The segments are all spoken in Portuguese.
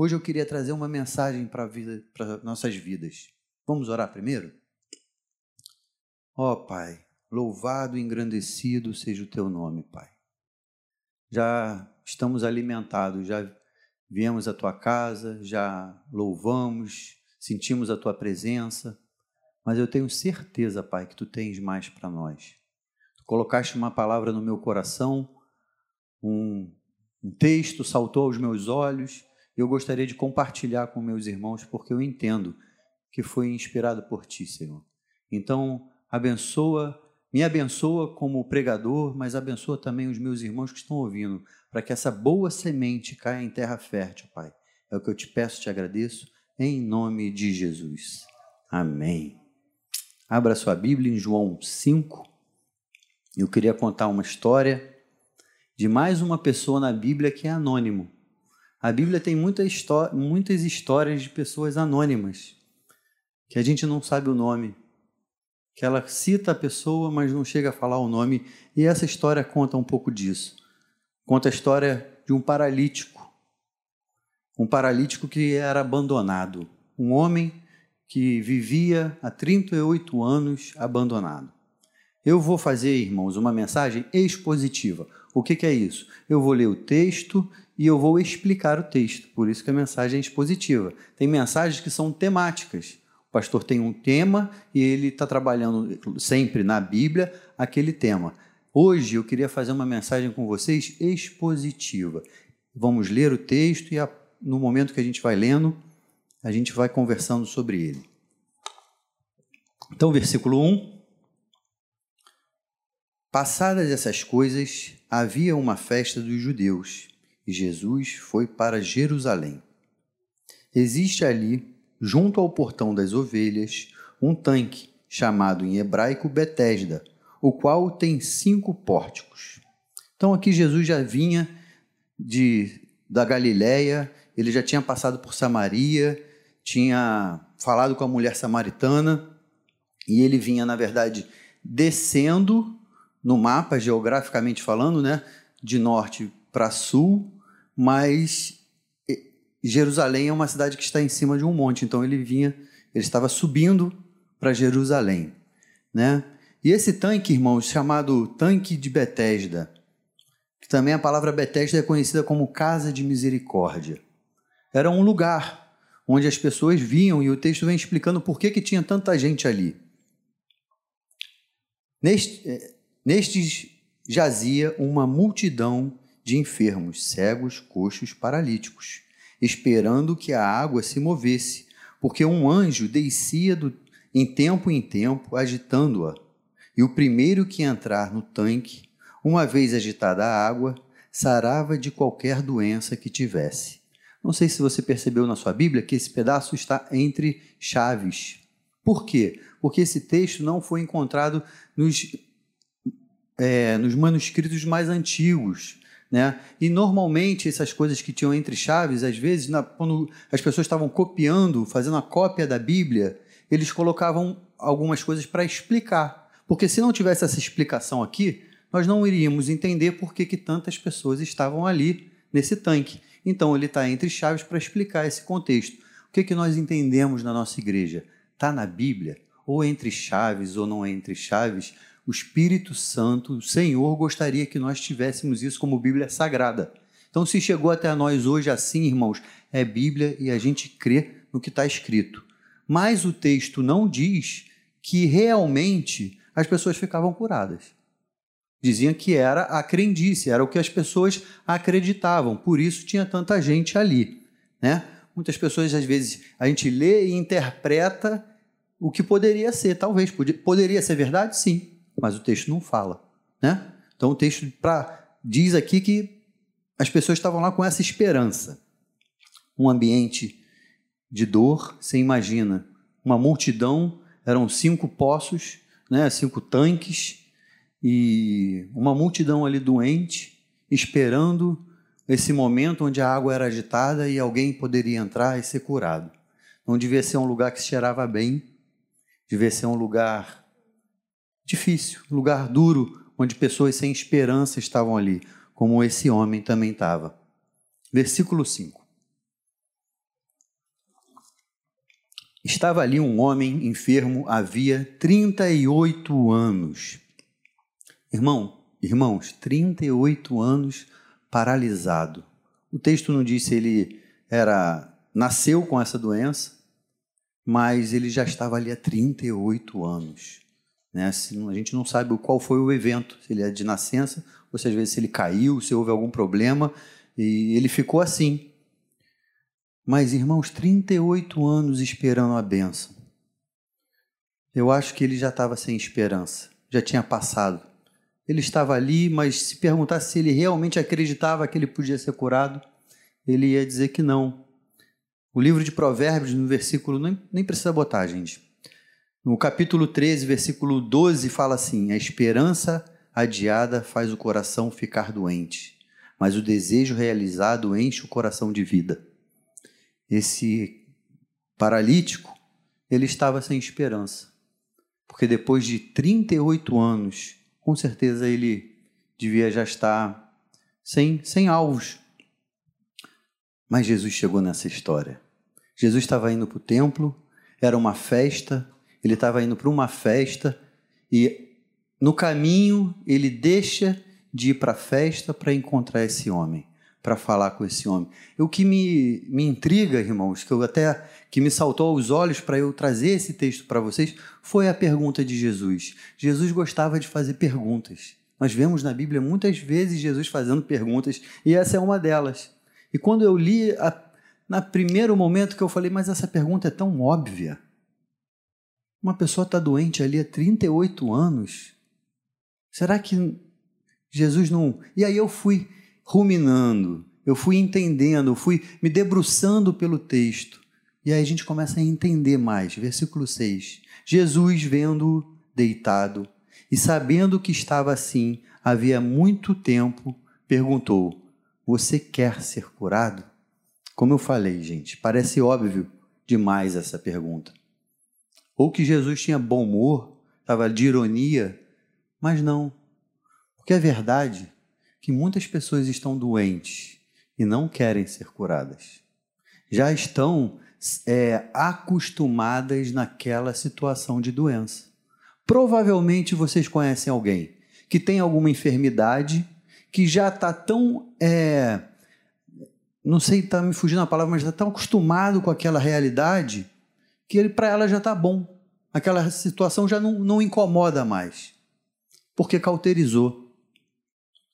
Hoje eu queria trazer uma mensagem para vida, para nossas vidas. Vamos orar primeiro? Ó oh, Pai, louvado e engrandecido seja o teu nome, Pai. Já estamos alimentados, já viemos à tua casa, já louvamos, sentimos a tua presença, mas eu tenho certeza, Pai, que tu tens mais para nós. Tu colocaste uma palavra no meu coração, um, um texto saltou aos meus olhos eu gostaria de compartilhar com meus irmãos, porque eu entendo que foi inspirado por Ti, Senhor. Então, abençoa, me abençoa como pregador, mas abençoa também os meus irmãos que estão ouvindo, para que essa boa semente caia em terra fértil, Pai. É o que eu te peço, te agradeço, em nome de Jesus. Amém. Abra sua Bíblia em João 5. Eu queria contar uma história de mais uma pessoa na Bíblia que é anônimo. A Bíblia tem muita muitas histórias de pessoas anônimas, que a gente não sabe o nome, que ela cita a pessoa, mas não chega a falar o nome, e essa história conta um pouco disso. Conta a história de um paralítico, um paralítico que era abandonado, um homem que vivia há 38 anos abandonado. Eu vou fazer, irmãos, uma mensagem expositiva. O que, que é isso? Eu vou ler o texto e eu vou explicar o texto. Por isso que a mensagem é expositiva. Tem mensagens que são temáticas. O pastor tem um tema e ele está trabalhando sempre na Bíblia aquele tema. Hoje eu queria fazer uma mensagem com vocês expositiva. Vamos ler o texto e no momento que a gente vai lendo, a gente vai conversando sobre ele. Então, versículo 1. Passadas essas coisas, havia uma festa dos judeus e Jesus foi para Jerusalém. Existe ali, junto ao portão das ovelhas, um tanque chamado em hebraico Betesda, o qual tem cinco pórticos. Então aqui Jesus já vinha de da Galiléia, ele já tinha passado por Samaria, tinha falado com a mulher samaritana e ele vinha, na verdade, descendo no mapa geograficamente falando, né, de norte para sul, mas Jerusalém é uma cidade que está em cima de um monte, então ele vinha, ele estava subindo para Jerusalém, né? E esse tanque, irmãos, chamado tanque de Betesda, que também a palavra Betesda é conhecida como casa de misericórdia. Era um lugar onde as pessoas vinham e o texto vem explicando por que, que tinha tanta gente ali. Neste, eh, nestes jazia uma multidão de enfermos, cegos, coxos, paralíticos, esperando que a água se movesse, porque um anjo descia do, em tempo em tempo, agitando-a. E o primeiro que entrar no tanque, uma vez agitada a água, sarava de qualquer doença que tivesse. Não sei se você percebeu na sua Bíblia que esse pedaço está entre chaves. Por quê? Porque esse texto não foi encontrado nos, é, nos manuscritos mais antigos. Né? E normalmente essas coisas que tinham entre chaves, às vezes, na, quando as pessoas estavam copiando, fazendo a cópia da Bíblia, eles colocavam algumas coisas para explicar. Porque se não tivesse essa explicação aqui, nós não iríamos entender por que, que tantas pessoas estavam ali nesse tanque. Então ele está entre chaves para explicar esse contexto. O que, que nós entendemos na nossa igreja? Está na Bíblia? Ou entre chaves ou não entre chaves? O Espírito Santo, o Senhor gostaria que nós tivéssemos isso como Bíblia sagrada. Então, se chegou até nós hoje assim, irmãos, é Bíblia e a gente crê no que está escrito. Mas o texto não diz que realmente as pessoas ficavam curadas. Diziam que era a crendice, era o que as pessoas acreditavam, por isso tinha tanta gente ali. Né? Muitas pessoas, às vezes, a gente lê e interpreta o que poderia ser, talvez. Poderia ser verdade? Sim mas o texto não fala, né? Então o texto pra, diz aqui que as pessoas estavam lá com essa esperança. Um ambiente de dor, você imagina, uma multidão, eram cinco poços, né, cinco tanques, e uma multidão ali doente, esperando esse momento onde a água era agitada e alguém poderia entrar e ser curado. Não devia ser um lugar que cheirava bem, devia ser um lugar difícil, lugar duro, onde pessoas sem esperança estavam ali, como esse homem também estava. Versículo 5. Estava ali um homem enfermo havia 38 anos. Irmão, irmãos, 38 anos paralisado. O texto não diz se ele era nasceu com essa doença, mas ele já estava ali há 38 anos. Né? a gente não sabe qual foi o evento, se ele é de nascença, ou se às vezes se ele caiu, se houve algum problema, e ele ficou assim. Mas, irmãos, 38 anos esperando a bênção. Eu acho que ele já estava sem esperança, já tinha passado. Ele estava ali, mas se perguntasse se ele realmente acreditava que ele podia ser curado, ele ia dizer que não. O livro de Provérbios, no versículo, nem, nem precisa botar, gente. No capítulo 13, versículo 12, fala assim: A esperança adiada faz o coração ficar doente, mas o desejo realizado enche o coração de vida esse paralítico, ele estava sem esperança. Porque depois de 38 anos, com certeza ele devia já estar sem, sem alvos. Mas Jesus chegou nessa história. Jesus estava indo para o templo, era uma festa, ele estava indo para uma festa e no caminho ele deixa de ir para a festa para encontrar esse homem para falar com esse homem. O que me, me intriga, irmãos, que eu até que me saltou aos olhos para eu trazer esse texto para vocês, foi a pergunta de Jesus. Jesus gostava de fazer perguntas. Nós vemos na Bíblia muitas vezes Jesus fazendo perguntas, e essa é uma delas. E quando eu li, a, na primeiro momento que eu falei, mas essa pergunta é tão óbvia. Uma pessoa está doente ali há 38 anos. Será que Jesus não. E aí eu fui ruminando, eu fui entendendo, eu fui me debruçando pelo texto. E aí a gente começa a entender mais. Versículo 6. Jesus, vendo deitado e sabendo que estava assim havia muito tempo, perguntou: Você quer ser curado? Como eu falei, gente, parece óbvio demais essa pergunta. Ou que Jesus tinha bom humor, estava de ironia, mas não. Porque é verdade que muitas pessoas estão doentes e não querem ser curadas. Já estão é, acostumadas naquela situação de doença. Provavelmente vocês conhecem alguém que tem alguma enfermidade, que já está tão. É, não sei, está me fugindo a palavra, mas está tão acostumado com aquela realidade que para ela já está bom. Aquela situação já não, não incomoda mais, porque cauterizou.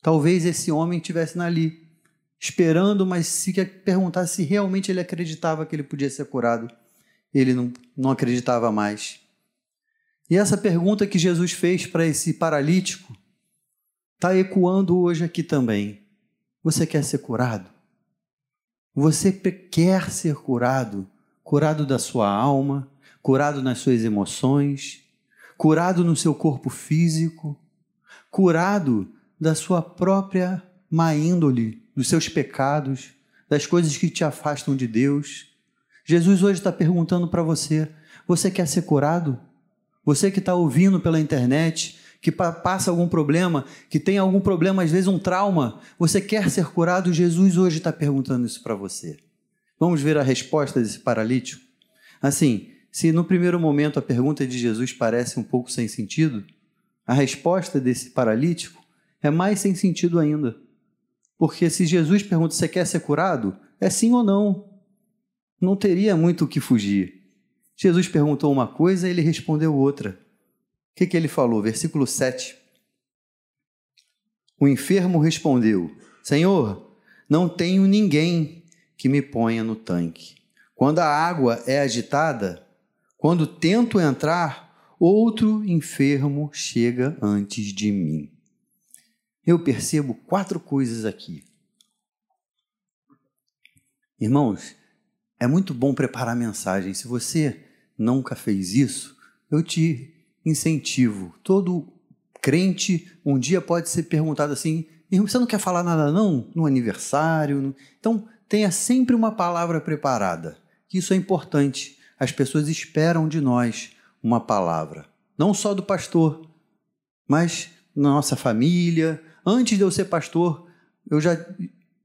Talvez esse homem estivesse ali, esperando, mas se perguntasse se realmente ele acreditava que ele podia ser curado, ele não, não acreditava mais. E essa pergunta que Jesus fez para esse paralítico está ecoando hoje aqui também. Você quer ser curado? Você quer ser curado? Curado da sua alma, curado nas suas emoções, curado no seu corpo físico, curado da sua própria má índole, dos seus pecados, das coisas que te afastam de Deus. Jesus hoje está perguntando para você: você quer ser curado? Você que está ouvindo pela internet, que passa algum problema, que tem algum problema, às vezes um trauma, você quer ser curado? Jesus hoje está perguntando isso para você. Vamos ver a resposta desse paralítico? Assim, se no primeiro momento a pergunta de Jesus parece um pouco sem sentido, a resposta desse paralítico é mais sem sentido ainda. Porque se Jesus pergunta: Você quer ser curado? É sim ou não. Não teria muito o que fugir. Jesus perguntou uma coisa e ele respondeu outra. O que, que ele falou? Versículo 7. O enfermo respondeu: Senhor, não tenho ninguém que me ponha no tanque. Quando a água é agitada, quando tento entrar, outro enfermo chega antes de mim eu percebo quatro coisas aqui. Irmãos, é muito bom preparar mensagem. Se você nunca fez isso, eu te incentivo. Todo crente um dia pode ser perguntado assim: você não quer falar nada não no aniversário? Então tenha sempre uma palavra preparada. Isso é importante. As pessoas esperam de nós uma palavra, não só do pastor, mas na nossa família, Antes de eu ser pastor, eu já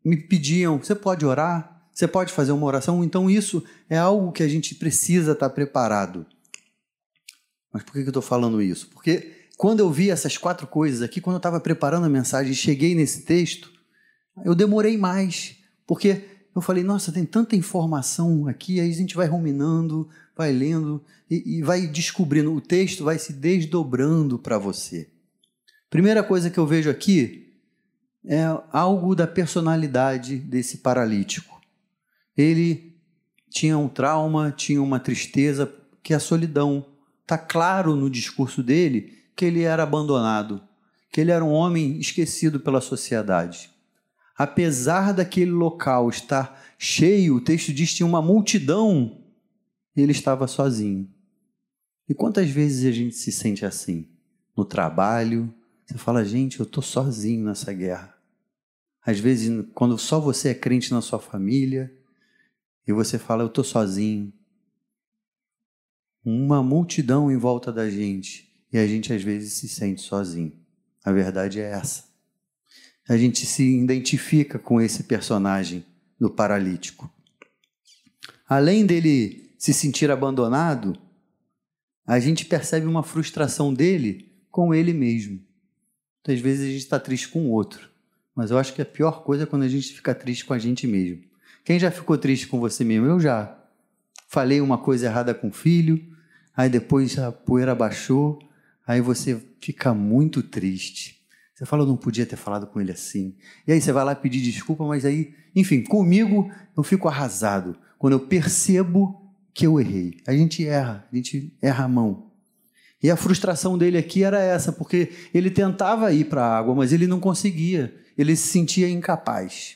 me pediam: você pode orar? Você pode fazer uma oração, então isso é algo que a gente precisa estar preparado. Mas por que eu estou falando isso? Porque quando eu vi essas quatro coisas aqui, quando eu estava preparando a mensagem e cheguei nesse texto, eu demorei mais, porque eu falei, nossa, tem tanta informação aqui, aí a gente vai ruminando, vai lendo e, e vai descobrindo, o texto vai se desdobrando para você. Primeira coisa que eu vejo aqui é algo da personalidade desse paralítico. Ele tinha um trauma, tinha uma tristeza, que é a solidão. Está claro no discurso dele que ele era abandonado, que ele era um homem esquecido pela sociedade. Apesar daquele local estar cheio, o texto diz que tinha uma multidão, ele estava sozinho. E quantas vezes a gente se sente assim? No trabalho, você fala, gente, eu estou sozinho nessa guerra. Às vezes, quando só você é crente na sua família, e você fala, eu estou sozinho. Uma multidão em volta da gente e a gente às vezes se sente sozinho. A verdade é essa. A gente se identifica com esse personagem do paralítico. Além dele se sentir abandonado, a gente percebe uma frustração dele com ele mesmo. Muitas vezes a gente está triste com o outro, mas eu acho que a pior coisa é quando a gente fica triste com a gente mesmo. Quem já ficou triste com você mesmo? Eu já. Falei uma coisa errada com o filho, aí depois a poeira baixou, Aí você fica muito triste. Você fala, eu não podia ter falado com ele assim. E aí você vai lá pedir desculpa, mas aí, enfim, comigo eu fico arrasado quando eu percebo que eu errei. A gente erra, a gente erra a mão. E a frustração dele aqui era essa, porque ele tentava ir para a água, mas ele não conseguia. Ele se sentia incapaz.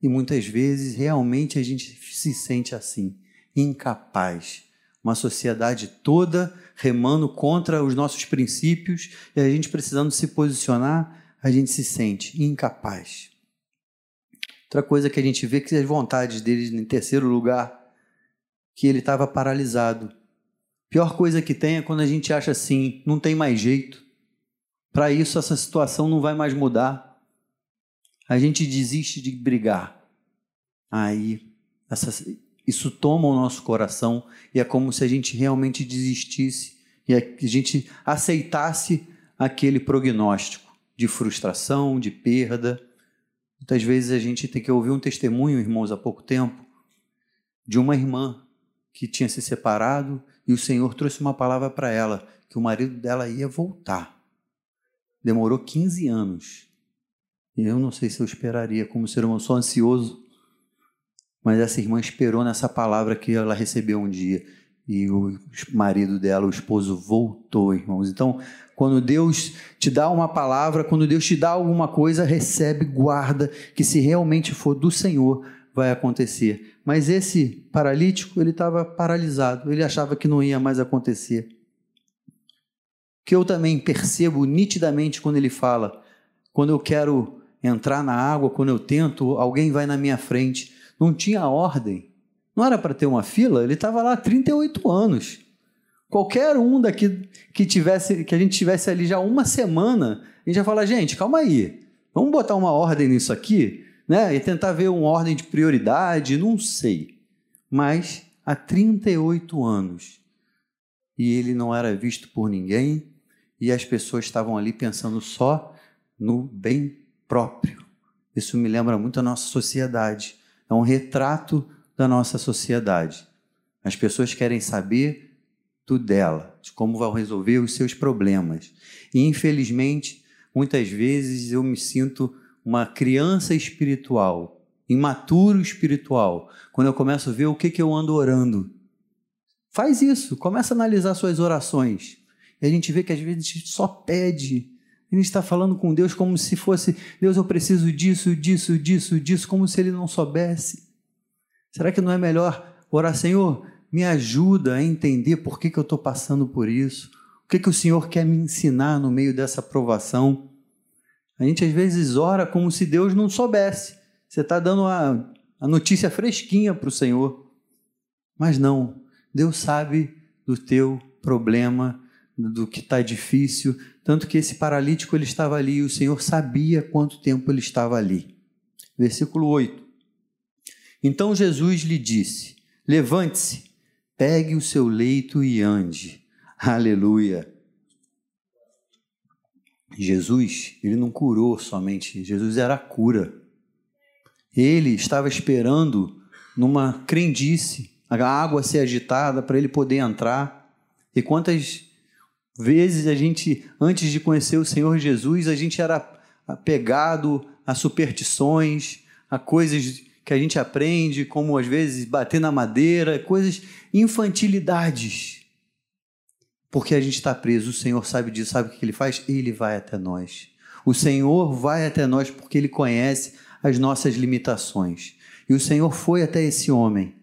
E muitas vezes realmente a gente se sente assim, incapaz. Uma sociedade toda remando contra os nossos princípios e a gente precisando se posicionar, a gente se sente incapaz. Outra coisa que a gente vê que as vontades dele em terceiro lugar, que ele estava paralisado. Pior coisa que tem é quando a gente acha assim, não tem mais jeito. Para isso essa situação não vai mais mudar. A gente desiste de brigar. Aí essa, isso toma o nosso coração e é como se a gente realmente desistisse e a gente aceitasse aquele prognóstico de frustração, de perda. Muitas vezes a gente tem que ouvir um testemunho, irmãos, há pouco tempo, de uma irmã que tinha se separado e o Senhor trouxe uma palavra para ela, que o marido dela ia voltar. Demorou 15 anos. E eu não sei se eu esperaria, como ser humano, sou ansioso mas essa irmã esperou nessa palavra que ela recebeu um dia. E o marido dela, o esposo, voltou, irmãos. Então, quando Deus te dá uma palavra, quando Deus te dá alguma coisa, recebe, guarda, que se realmente for do Senhor, vai acontecer. Mas esse paralítico, ele estava paralisado, ele achava que não ia mais acontecer. Que eu também percebo nitidamente quando ele fala, quando eu quero entrar na água, quando eu tento, alguém vai na minha frente não tinha ordem. Não era para ter uma fila, ele estava lá há 38 anos. Qualquer um daqui que tivesse, que a gente tivesse ali já uma semana, a gente ia falar, gente, calma aí, vamos botar uma ordem nisso aqui, né? E tentar ver uma ordem de prioridade, não sei. Mas há 38 anos e ele não era visto por ninguém e as pessoas estavam ali pensando só no bem próprio. Isso me lembra muito a nossa sociedade é um retrato da nossa sociedade. As pessoas querem saber do dela, de como vão resolver os seus problemas. E infelizmente, muitas vezes eu me sinto uma criança espiritual, imaturo espiritual, quando eu começo a ver o que, que eu ando orando. Faz isso, começa a analisar suas orações. E a gente vê que às vezes a gente só pede ele está falando com Deus como se fosse: Deus, eu preciso disso, disso, disso, disso, como se ele não soubesse. Será que não é melhor orar, Senhor, me ajuda a entender por que, que eu estou passando por isso? O que, que o Senhor quer me ensinar no meio dessa provação? A gente às vezes ora como se Deus não soubesse. Você está dando a, a notícia fresquinha para o Senhor. Mas não, Deus sabe do teu problema, do que está difícil, tanto que esse paralítico ele estava ali e o Senhor sabia quanto tempo ele estava ali. Versículo 8. Então Jesus lhe disse: Levante-se, pegue o seu leito e ande. Aleluia. Jesus, ele não curou somente, Jesus era a cura. Ele estava esperando numa crendice, a água ser agitada para ele poder entrar. E quantas vezes a gente, antes de conhecer o Senhor Jesus, a gente era apegado a superstições, a coisas que a gente aprende, como às vezes bater na madeira, coisas, infantilidades. Porque a gente está preso, o Senhor sabe disso, sabe o que ele faz? Ele vai até nós. O Senhor vai até nós porque ele conhece as nossas limitações. E o Senhor foi até esse homem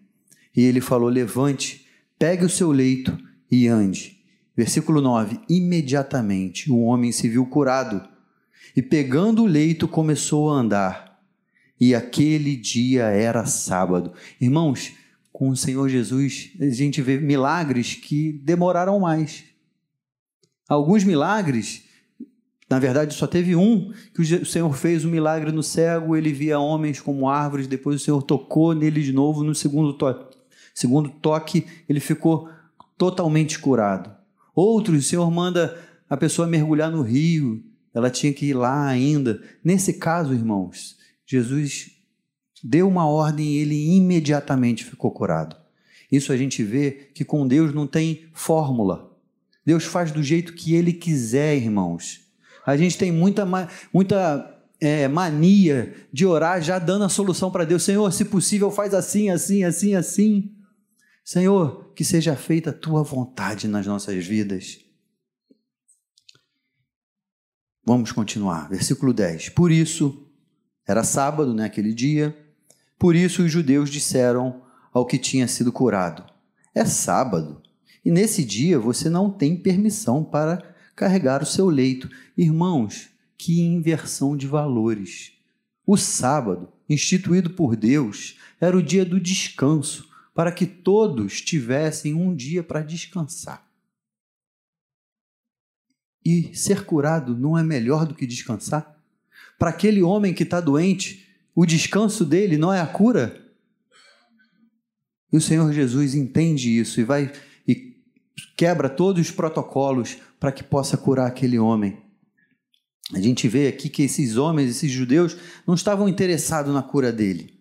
e ele falou: Levante, pegue o seu leito e ande. Versículo 9: Imediatamente o homem se viu curado e, pegando o leito, começou a andar. E aquele dia era sábado. Irmãos, com o Senhor Jesus, a gente vê milagres que demoraram mais. Alguns milagres, na verdade, só teve um que o Senhor fez um milagre no cego, ele via homens como árvores, depois o Senhor tocou nele de novo no segundo toque. Segundo toque, ele ficou totalmente curado. Outros, o Senhor manda a pessoa mergulhar no rio, ela tinha que ir lá ainda. Nesse caso, irmãos, Jesus deu uma ordem e ele imediatamente ficou curado. Isso a gente vê que com Deus não tem fórmula. Deus faz do jeito que ele quiser, irmãos. A gente tem muita, muita é, mania de orar já dando a solução para Deus. Senhor, se possível, faz assim, assim, assim, assim. Senhor, que seja feita a tua vontade nas nossas vidas. Vamos continuar. Versículo 10. Por isso, era sábado naquele né, dia, por isso os judeus disseram ao que tinha sido curado: É sábado, e nesse dia você não tem permissão para carregar o seu leito. Irmãos, que inversão de valores. O sábado, instituído por Deus, era o dia do descanso, para que todos tivessem um dia para descansar. E ser curado não é melhor do que descansar? Para aquele homem que está doente, o descanso dele não é a cura? E o Senhor Jesus entende isso e vai e quebra todos os protocolos para que possa curar aquele homem. A gente vê aqui que esses homens, esses judeus, não estavam interessados na cura dele.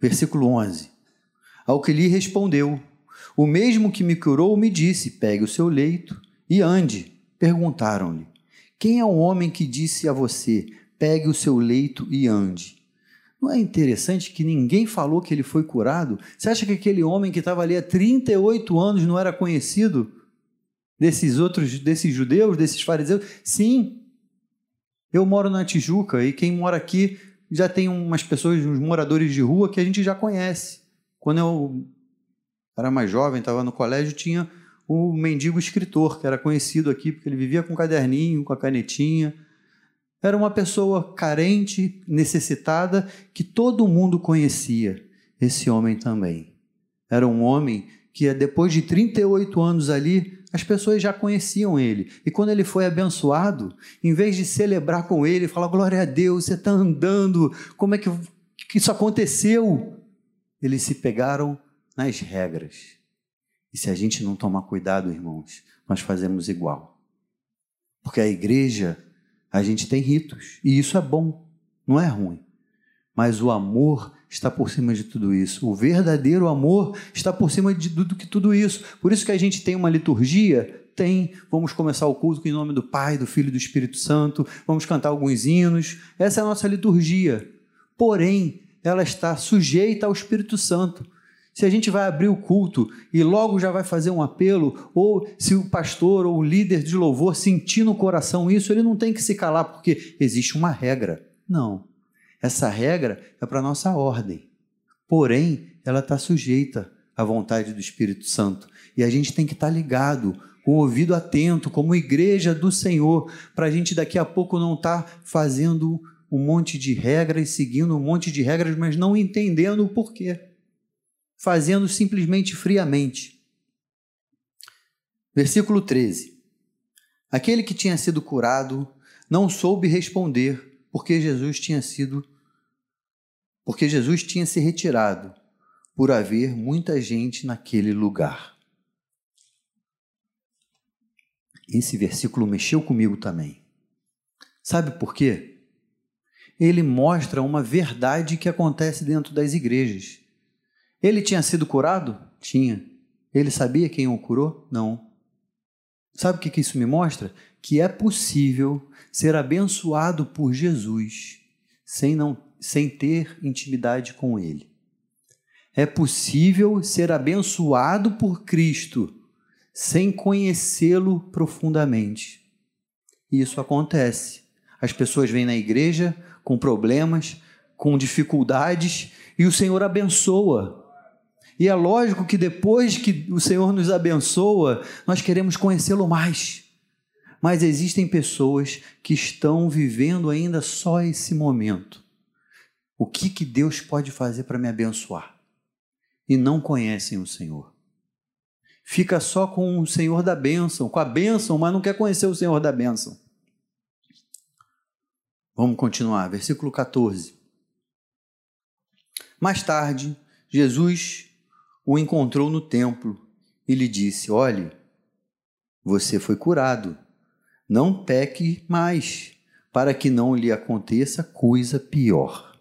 Versículo 11. Ao que lhe respondeu: O mesmo que me curou me disse: Pegue o seu leito e ande. Perguntaram-lhe: Quem é o homem que disse a você: Pegue o seu leito e ande? Não é interessante que ninguém falou que ele foi curado? Você acha que aquele homem que estava ali há 38 anos não era conhecido desses outros, desses judeus, desses fariseus? Sim. Eu moro na Tijuca e quem mora aqui já tem umas pessoas, uns moradores de rua que a gente já conhece. Quando eu era mais jovem, estava no colégio, tinha o mendigo escritor, que era conhecido aqui porque ele vivia com caderninho, com a canetinha. Era uma pessoa carente, necessitada, que todo mundo conhecia. Esse homem também. Era um homem que, depois de 38 anos ali, as pessoas já conheciam ele. E quando ele foi abençoado, em vez de celebrar com ele, falar glória a Deus, você está andando, como é que isso aconteceu? Eles se pegaram nas regras. E se a gente não tomar cuidado, irmãos, nós fazemos igual. Porque a igreja, a gente tem ritos, e isso é bom, não é ruim. Mas o amor está por cima de tudo isso. O verdadeiro amor está por cima de tudo que tudo isso. Por isso que a gente tem uma liturgia, tem, vamos começar o culto em nome do Pai, do Filho e do Espírito Santo, vamos cantar alguns hinos. Essa é a nossa liturgia. Porém, ela está sujeita ao Espírito Santo. Se a gente vai abrir o culto e logo já vai fazer um apelo, ou se o pastor ou o líder de louvor sentir no coração isso, ele não tem que se calar porque existe uma regra. Não. Essa regra é para nossa ordem. Porém, ela está sujeita à vontade do Espírito Santo. E a gente tem que estar tá ligado, com o ouvido atento, como igreja do Senhor, para a gente daqui a pouco não estar tá fazendo um monte de regras, seguindo um monte de regras, mas não entendendo o porquê fazendo simplesmente friamente. Versículo 13. Aquele que tinha sido curado não soube responder porque Jesus tinha sido porque Jesus tinha se retirado por haver muita gente naquele lugar. Esse versículo mexeu comigo também. Sabe por quê? Ele mostra uma verdade que acontece dentro das igrejas. Ele tinha sido curado? Tinha. Ele sabia quem o curou? Não. Sabe o que isso me mostra? Que é possível ser abençoado por Jesus sem, não, sem ter intimidade com Ele. É possível ser abençoado por Cristo sem conhecê-lo profundamente. E isso acontece. As pessoas vêm na igreja com problemas, com dificuldades, e o Senhor abençoa. E é lógico que depois que o Senhor nos abençoa, nós queremos conhecê-lo mais. Mas existem pessoas que estão vivendo ainda só esse momento. O que, que Deus pode fazer para me abençoar? E não conhecem o Senhor. Fica só com o Senhor da bênção, com a bênção, mas não quer conhecer o Senhor da bênção. Vamos continuar, versículo 14. Mais tarde, Jesus o encontrou no templo e lhe disse: Olhe, você foi curado, não peque mais, para que não lhe aconteça coisa pior.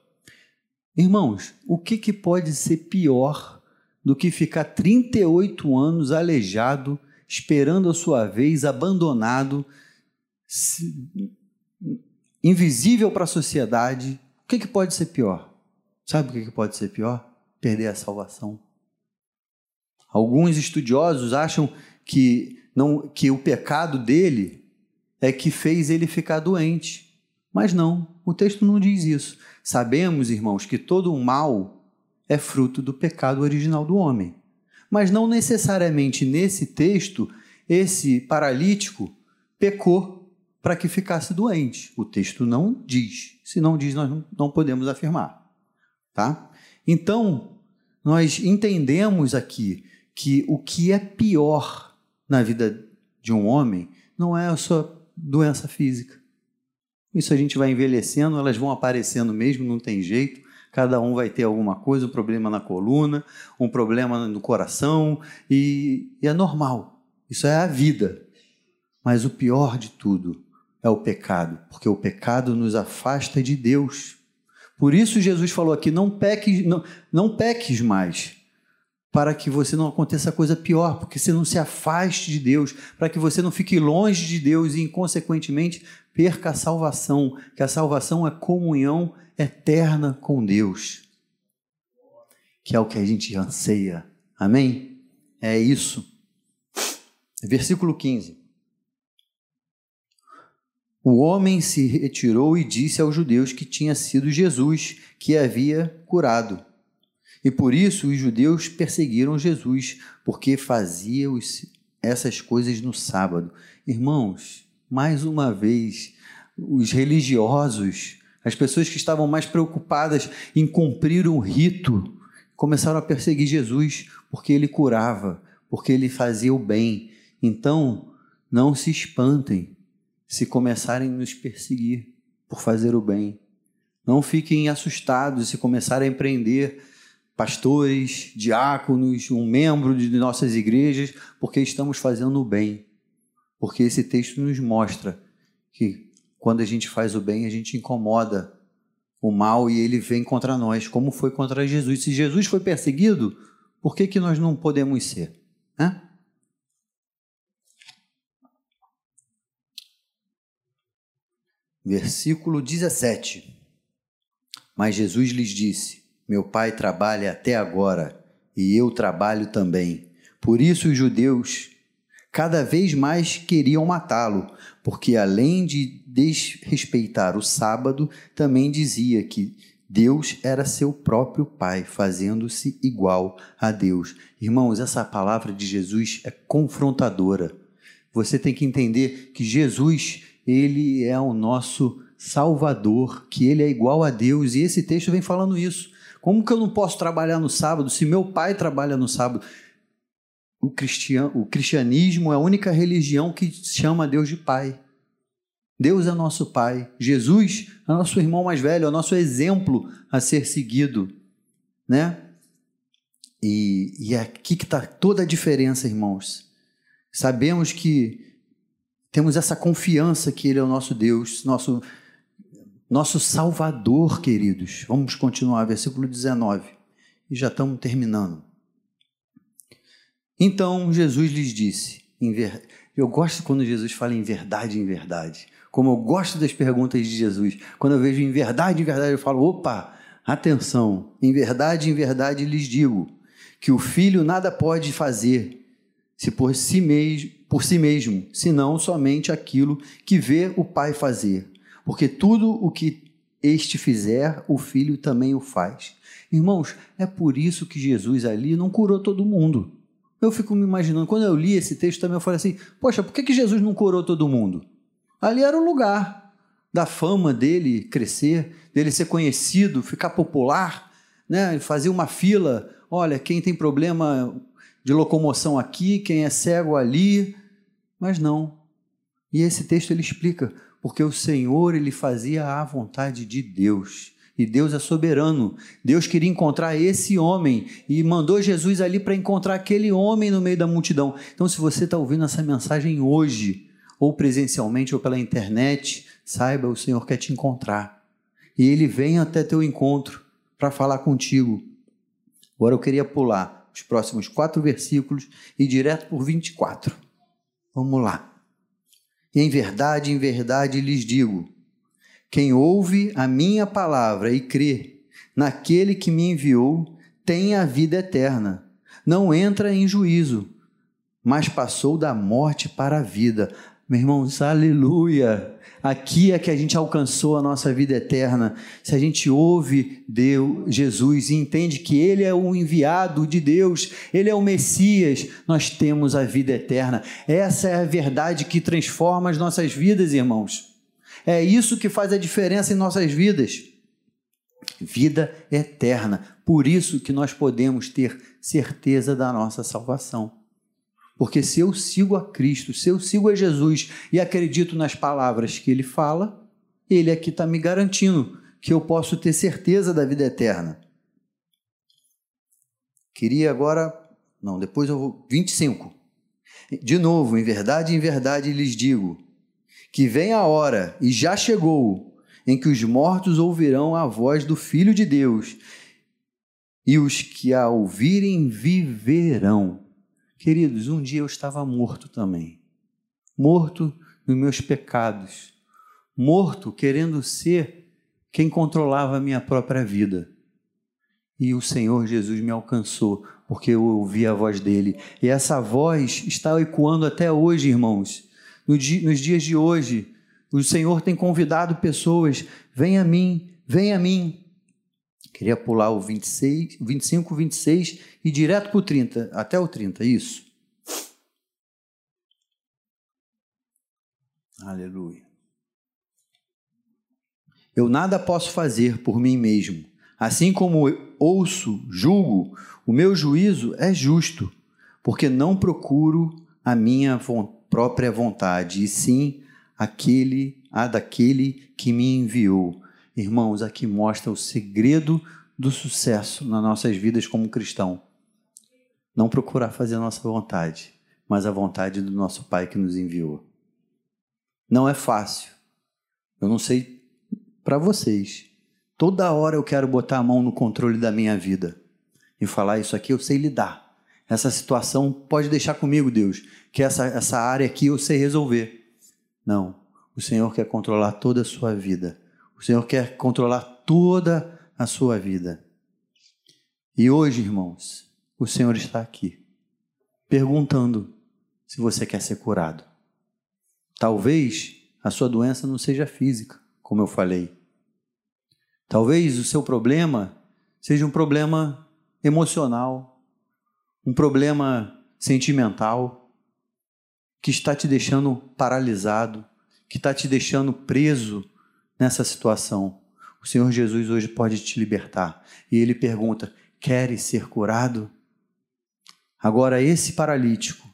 Irmãos, o que, que pode ser pior do que ficar 38 anos aleijado, esperando a sua vez, abandonado, invisível para a sociedade? O que, que pode ser pior? Sabe o que, que pode ser pior? Perder a salvação. Alguns estudiosos acham que, não, que o pecado dele é que fez ele ficar doente. Mas não, o texto não diz isso. Sabemos, irmãos, que todo o mal é fruto do pecado original do homem. Mas não necessariamente nesse texto esse paralítico pecou para que ficasse doente. O texto não diz. Se não diz, nós não podemos afirmar. Tá? Então, nós entendemos aqui que o que é pior na vida de um homem não é a sua doença física. Isso a gente vai envelhecendo, elas vão aparecendo mesmo, não tem jeito. Cada um vai ter alguma coisa, um problema na coluna, um problema no coração, e, e é normal. Isso é a vida. Mas o pior de tudo é o pecado, porque o pecado nos afasta de Deus. Por isso Jesus falou aqui: não peques, não, não peques mais para que você não aconteça coisa pior, porque você não se afaste de Deus, para que você não fique longe de Deus e, inconsequentemente, perca a salvação, que a salvação é comunhão eterna com Deus, que é o que a gente anseia. Amém? É isso. Versículo 15. O homem se retirou e disse aos judeus que tinha sido Jesus que havia curado. E por isso os judeus perseguiram Jesus, porque fazia essas coisas no sábado. Irmãos, mais uma vez, os religiosos, as pessoas que estavam mais preocupadas em cumprir um rito, começaram a perseguir Jesus, porque ele curava, porque ele fazia o bem. Então, não se espantem se começarem a nos perseguir por fazer o bem. Não fiquem assustados se começarem a empreender pastores, diáconos, um membro de nossas igrejas, porque estamos fazendo o bem. Porque esse texto nos mostra que quando a gente faz o bem, a gente incomoda o mal e ele vem contra nós, como foi contra Jesus. Se Jesus foi perseguido, por que, que nós não podemos ser? Hã? Versículo 17. Mas Jesus lhes disse: meu pai trabalha até agora e eu trabalho também. Por isso os judeus cada vez mais queriam matá-lo, porque além de desrespeitar o sábado, também dizia que Deus era seu próprio Pai, fazendo-se igual a Deus. Irmãos, essa palavra de Jesus é confrontadora. Você tem que entender que Jesus, ele é o nosso Salvador, que ele é igual a Deus, e esse texto vem falando isso. Como que eu não posso trabalhar no sábado se meu pai trabalha no sábado? O, cristian, o cristianismo é a única religião que chama Deus de pai. Deus é nosso Pai, Jesus é nosso irmão mais velho, é nosso exemplo a ser seguido, né? E, e é aqui que está toda a diferença, irmãos. Sabemos que temos essa confiança que Ele é o nosso Deus, nosso, nosso Salvador, queridos. Vamos continuar, versículo 19. E já estamos terminando. Então Jesus lhes disse: Eu gosto quando Jesus fala em verdade, em verdade. Como eu gosto das perguntas de Jesus. Quando eu vejo em verdade, em verdade, eu falo: opa, atenção, em verdade, em verdade lhes digo que o filho nada pode fazer se por si mesmo, por si mesmo, senão somente aquilo que vê o pai fazer. Porque tudo o que este fizer, o filho também o faz. Irmãos, é por isso que Jesus ali não curou todo mundo. Eu fico me imaginando, quando eu li esse texto também, eu falei assim: poxa, por que, que Jesus não curou todo mundo? Ali era o lugar da fama dele crescer, dele ser conhecido, ficar popular, né? fazer uma fila. Olha, quem tem problema de locomoção aqui, quem é cego ali. Mas não. E esse texto ele explica, porque o Senhor ele fazia a vontade de Deus. E Deus é soberano. Deus queria encontrar esse homem e mandou Jesus ali para encontrar aquele homem no meio da multidão. Então, se você está ouvindo essa mensagem hoje, ou presencialmente ou pela internet, saiba, o Senhor quer te encontrar. E ele vem até teu encontro para falar contigo. Agora eu queria pular os próximos quatro versículos e direto por 24. Vamos lá. Em verdade, em verdade lhes digo: quem ouve a minha palavra e crê naquele que me enviou, tem a vida eterna. Não entra em juízo, mas passou da morte para a vida. Meu irmão, aleluia! Aqui é que a gente alcançou a nossa vida eterna. Se a gente ouve Deus, Jesus e entende que Ele é o enviado de Deus, Ele é o Messias, nós temos a vida eterna. Essa é a verdade que transforma as nossas vidas, irmãos. É isso que faz a diferença em nossas vidas. Vida eterna. Por isso que nós podemos ter certeza da nossa salvação. Porque se eu sigo a Cristo, se eu sigo a Jesus e acredito nas palavras que ele fala, ele aqui está me garantindo que eu posso ter certeza da vida eterna. Queria agora. Não, depois eu vou. 25. De novo, em verdade, em verdade lhes digo: que vem a hora, e já chegou, em que os mortos ouvirão a voz do Filho de Deus, e os que a ouvirem viverão. Queridos, um dia eu estava morto também, morto nos meus pecados, morto querendo ser quem controlava a minha própria vida. E o Senhor Jesus me alcançou, porque eu ouvi a voz dele. E essa voz está ecoando até hoje, irmãos nos dias de hoje, o Senhor tem convidado pessoas, vem a mim, vem a mim. Queria pular o 26, 25, 26 e direto para o 30, até o 30, isso. Aleluia. Eu nada posso fazer por mim mesmo. Assim como ouço, julgo, o meu juízo é justo, porque não procuro a minha própria vontade, e sim aquele, a daquele que me enviou. Irmãos, aqui mostra o segredo do sucesso nas nossas vidas como cristão. Não procurar fazer a nossa vontade, mas a vontade do nosso Pai que nos enviou. Não é fácil. Eu não sei para vocês. Toda hora eu quero botar a mão no controle da minha vida e falar isso aqui eu sei lidar. Essa situação pode deixar comigo, Deus, que essa, essa área aqui eu sei resolver. Não. O Senhor quer controlar toda a sua vida. O Senhor quer controlar toda a sua vida. E hoje, irmãos, o Senhor está aqui, perguntando se você quer ser curado. Talvez a sua doença não seja física, como eu falei. Talvez o seu problema seja um problema emocional, um problema sentimental que está te deixando paralisado, que está te deixando preso nessa situação. O Senhor Jesus hoje pode te libertar. E ele pergunta: Queres ser curado? Agora, esse paralítico,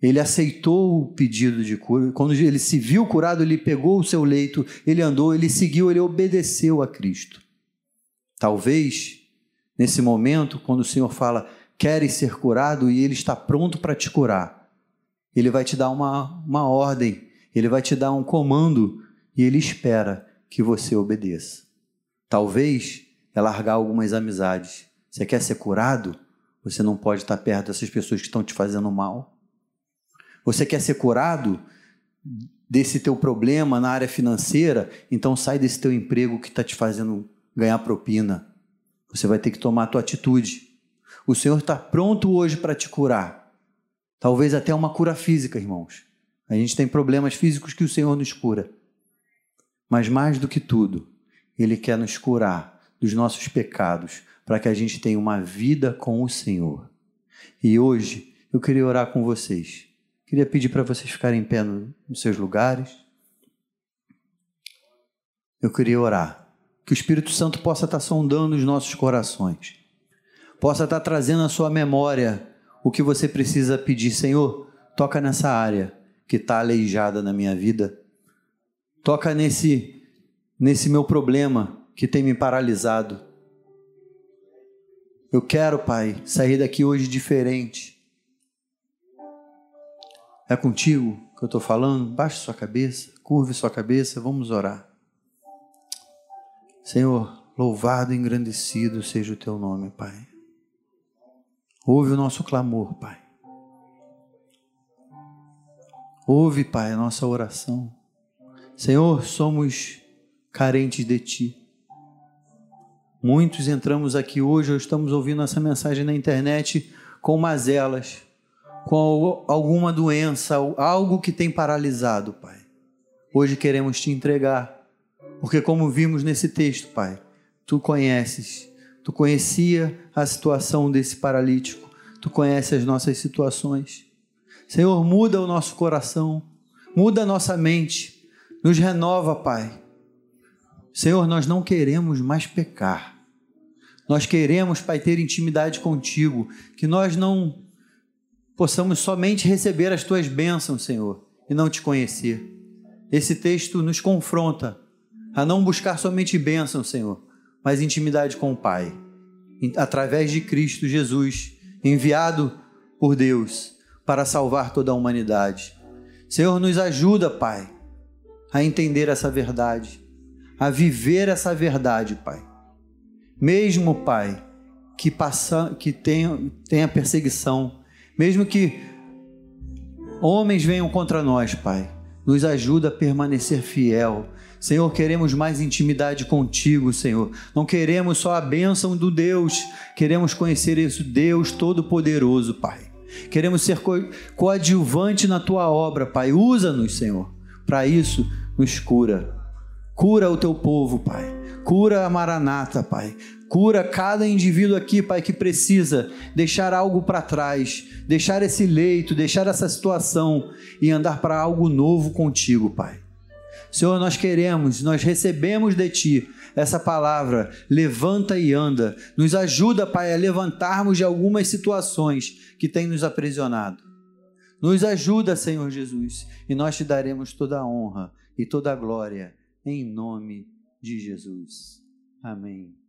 Ele aceitou o pedido de cura. Quando ele se viu curado, ele pegou o seu leito, ele andou, ele seguiu, ele obedeceu a Cristo. Talvez, nesse momento, quando o Senhor fala, queres ser curado e ele está pronto para te curar, ele vai te dar uma, uma ordem, ele vai te dar um comando e ele espera que você obedeça. Talvez é largar algumas amizades. Você quer ser curado? Você não pode estar perto dessas pessoas que estão te fazendo mal. Você quer ser curado desse teu problema na área financeira? Então sai desse teu emprego que está te fazendo ganhar propina. Você vai ter que tomar a tua atitude. O Senhor está pronto hoje para te curar. Talvez até uma cura física, irmãos. A gente tem problemas físicos que o Senhor nos cura. Mas mais do que tudo, Ele quer nos curar dos nossos pecados para que a gente tenha uma vida com o Senhor. E hoje eu queria orar com vocês. Queria pedir para vocês ficarem em pé nos seus lugares. Eu queria orar. Que o Espírito Santo possa estar sondando os nossos corações. Possa estar trazendo à sua memória o que você precisa pedir. Senhor, toca nessa área que está aleijada na minha vida. Toca nesse, nesse meu problema que tem me paralisado. Eu quero, Pai, sair daqui hoje diferente. É contigo que eu estou falando? Baixe sua cabeça, curve sua cabeça, vamos orar. Senhor, louvado e engrandecido seja o teu nome, Pai. Ouve o nosso clamor, Pai. Ouve, Pai, a nossa oração. Senhor, somos carentes de Ti. Muitos entramos aqui hoje ou estamos ouvindo essa mensagem na internet com mazelas com alguma doença, algo que tem paralisado, Pai. Hoje queremos te entregar, porque como vimos nesse texto, Pai, tu conheces, tu conhecia a situação desse paralítico, tu conheces as nossas situações. Senhor, muda o nosso coração, muda a nossa mente, nos renova, Pai. Senhor, nós não queremos mais pecar. Nós queremos, Pai, ter intimidade contigo, que nós não possamos somente receber as tuas bênçãos, Senhor, e não te conhecer. Esse texto nos confronta a não buscar somente bênção, Senhor, mas intimidade com o Pai, através de Cristo Jesus, enviado por Deus para salvar toda a humanidade. Senhor, nos ajuda, Pai, a entender essa verdade, a viver essa verdade, Pai. Mesmo, Pai, que, passa, que tenha, tenha perseguição, mesmo que homens venham contra nós, Pai, nos ajuda a permanecer fiel. Senhor, queremos mais intimidade contigo, Senhor. Não queremos só a bênção do Deus, queremos conhecer esse Deus Todo-Poderoso, Pai. Queremos ser co coadjuvante na tua obra, Pai. Usa-nos, Senhor. Para isso, nos cura. Cura o teu povo, Pai. Cura a Maranata, Pai. Cura cada indivíduo aqui, Pai, que precisa deixar algo para trás, deixar esse leito, deixar essa situação e andar para algo novo contigo, Pai. Senhor, nós queremos, nós recebemos de Ti essa palavra, levanta e anda. Nos ajuda, Pai, a levantarmos de algumas situações que têm nos aprisionado. Nos ajuda, Senhor Jesus, e nós te daremos toda a honra e toda a glória, em nome de Jesus. Amém.